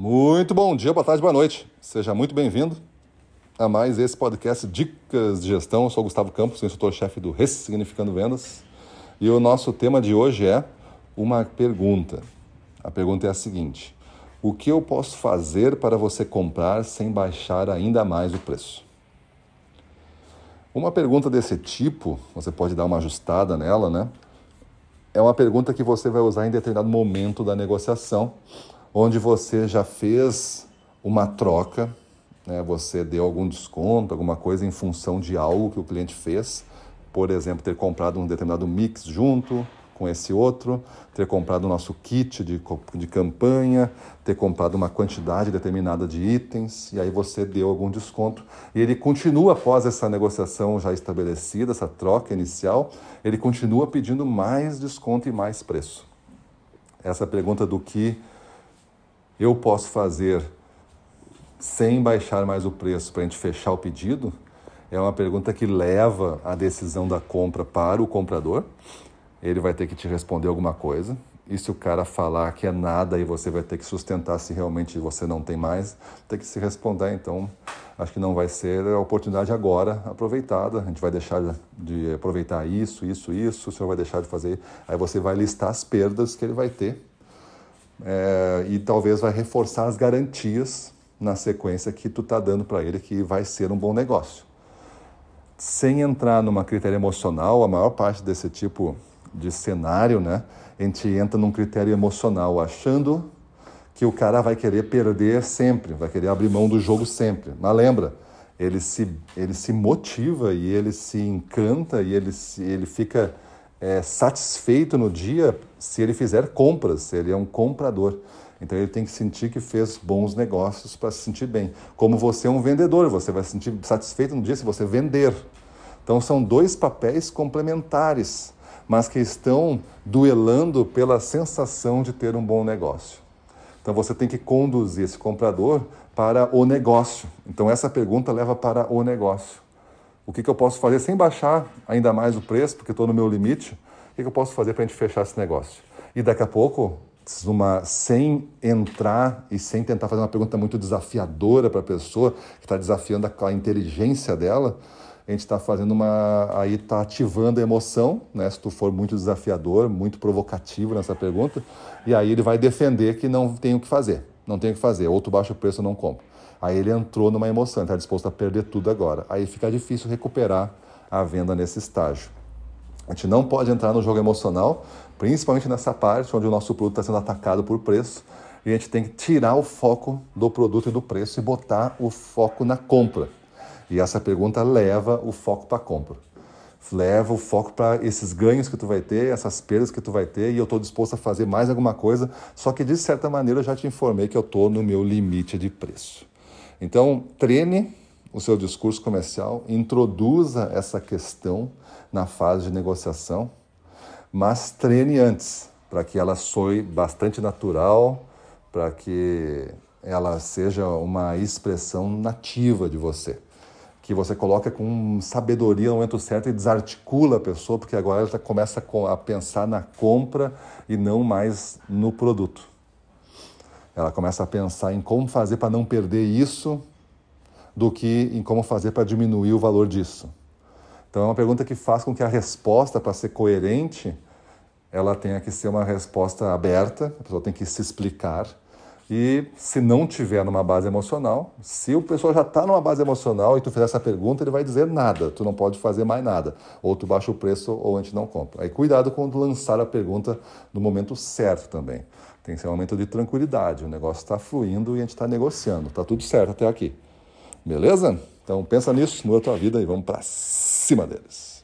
Muito bom dia, boa tarde, boa noite. Seja muito bem-vindo a mais esse podcast Dicas de Gestão. Eu sou Gustavo Campos, instrutor-chefe do Ressignificando Vendas. E o nosso tema de hoje é uma pergunta. A pergunta é a seguinte: O que eu posso fazer para você comprar sem baixar ainda mais o preço? Uma pergunta desse tipo, você pode dar uma ajustada nela, né? É uma pergunta que você vai usar em determinado momento da negociação, onde você já fez uma troca, né? você deu algum desconto, alguma coisa em função de algo que o cliente fez, por exemplo, ter comprado um determinado mix junto, com esse outro, ter comprado o nosso kit de, de campanha, ter comprado uma quantidade determinada de itens, e aí você deu algum desconto. E ele continua, após essa negociação já estabelecida, essa troca inicial, ele continua pedindo mais desconto e mais preço. Essa pergunta do que eu posso fazer sem baixar mais o preço para a gente fechar o pedido, é uma pergunta que leva a decisão da compra para o comprador ele vai ter que te responder alguma coisa. E se o cara falar que é nada e você vai ter que sustentar se realmente você não tem mais, tem que se responder. Então, acho que não vai ser a oportunidade agora aproveitada. A gente vai deixar de aproveitar isso, isso, isso. O senhor vai deixar de fazer. Aí você vai listar as perdas que ele vai ter é, e talvez vai reforçar as garantias na sequência que tu está dando para ele que vai ser um bom negócio. Sem entrar numa critério emocional, a maior parte desse tipo de cenário, né? A gente entra num critério emocional, achando que o cara vai querer perder sempre, vai querer abrir mão do jogo sempre. Mas lembra, ele se, ele se motiva e ele se encanta e ele, se, ele fica é, satisfeito no dia se ele fizer compras, se ele é um comprador. Então ele tem que sentir que fez bons negócios para se sentir bem. Como você é um vendedor, você vai se sentir satisfeito no dia se você vender. Então são dois papéis complementares mas que estão duelando pela sensação de ter um bom negócio. Então você tem que conduzir esse comprador para o negócio. Então essa pergunta leva para o negócio. O que, que eu posso fazer sem baixar ainda mais o preço, porque estou no meu limite? O que, que eu posso fazer para a gente fechar esse negócio? E daqui a pouco, uma, sem entrar e sem tentar fazer uma pergunta muito desafiadora para a pessoa, que está desafiando a, a inteligência dela, a gente está fazendo uma. Aí está ativando a emoção, né? Se tu for muito desafiador, muito provocativo nessa pergunta, e aí ele vai defender que não tem o que fazer, não tem o que fazer, ou tu baixa o preço ou não compra. Aí ele entrou numa emoção, está disposto a perder tudo agora. Aí fica difícil recuperar a venda nesse estágio. A gente não pode entrar no jogo emocional, principalmente nessa parte onde o nosso produto está sendo atacado por preço, e a gente tem que tirar o foco do produto e do preço e botar o foco na compra. E essa pergunta leva o foco para a compra. Leva o foco para esses ganhos que tu vai ter, essas perdas que tu vai ter, e eu estou disposto a fazer mais alguma coisa, só que de certa maneira eu já te informei que eu estou no meu limite de preço. Então, treine o seu discurso comercial, introduza essa questão na fase de negociação, mas treine antes, para que ela soe bastante natural, para que ela seja uma expressão nativa de você que você coloca com sabedoria no momento certo e desarticula a pessoa, porque agora ela começa a pensar na compra e não mais no produto. Ela começa a pensar em como fazer para não perder isso do que em como fazer para diminuir o valor disso. Então é uma pergunta que faz com que a resposta, para ser coerente, ela tenha que ser uma resposta aberta, a pessoa tem que se explicar e se não tiver numa base emocional, se o pessoal já está numa base emocional e tu fizer essa pergunta, ele vai dizer nada, tu não pode fazer mais nada. Ou tu baixa o preço ou a gente não compra. Aí cuidado quando lançar a pergunta no momento certo também. Tem que ser um momento de tranquilidade, o negócio está fluindo e a gente está negociando. Está tudo certo até aqui. Beleza? Então pensa nisso, muda a tua vida e vamos para cima deles.